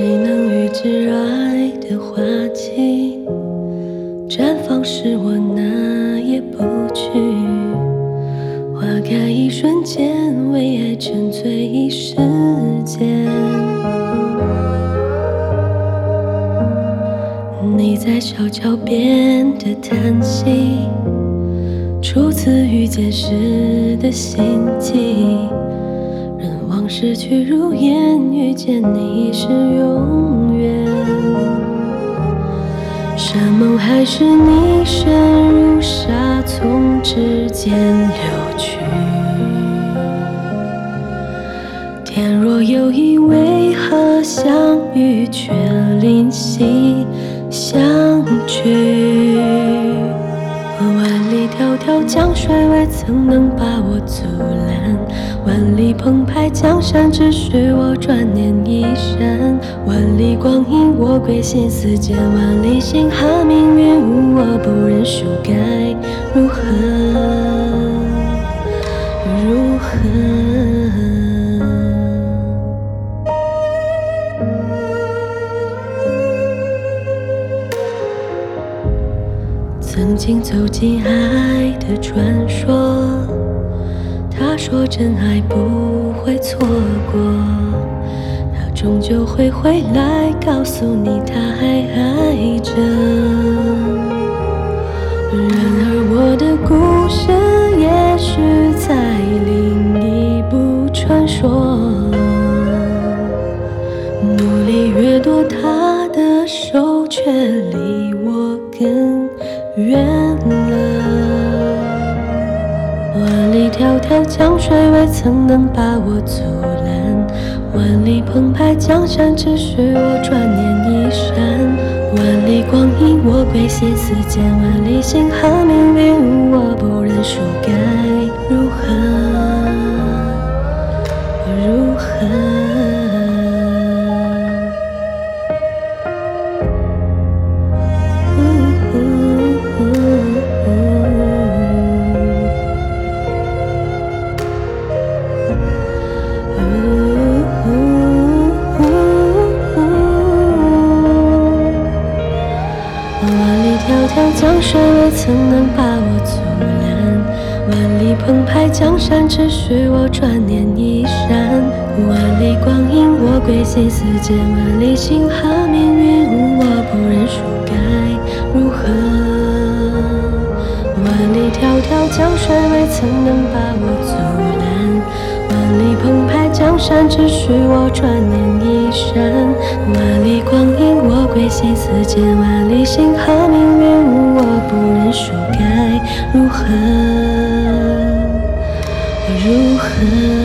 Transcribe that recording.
谁能预知爱的花期，绽放时我哪也不去。花开一瞬间，为爱沉醉一时间。你在小桥边的叹息，初次遇见时的心悸。任往事去如烟，遇见你已是永远。山盟海誓，你身如沙，从指间流去。天若有意，为何相遇却迢迢江水，未曾能把我阻拦。万里澎湃江山，只许我转念一闪。万里光阴，我归心似箭。万里星河，命运无我，不认输，该如何？曾经走进爱的传说，他说真爱不会错过，他终究会回来告诉你他还爱着。然而我的故事也许在另一部传说，努力越多，他的手却离我更远了。万里迢迢江水，未曾能把我阻拦。万里澎湃江山，只需我转念一闪。万里光阴，我归心似箭。万里星河，命运万里迢迢江水，未曾能把我阻拦。万里澎湃江山，只许我转念一闪。万里光阴，我归心似箭。万里星河，命运无我，不认输，该如何？万里迢迢江水，未曾能把我阻拦。万里澎湃江山，只许我转念一闪。万里光阴，心思间。万里星河，命运无我，不认输，该如何？如何？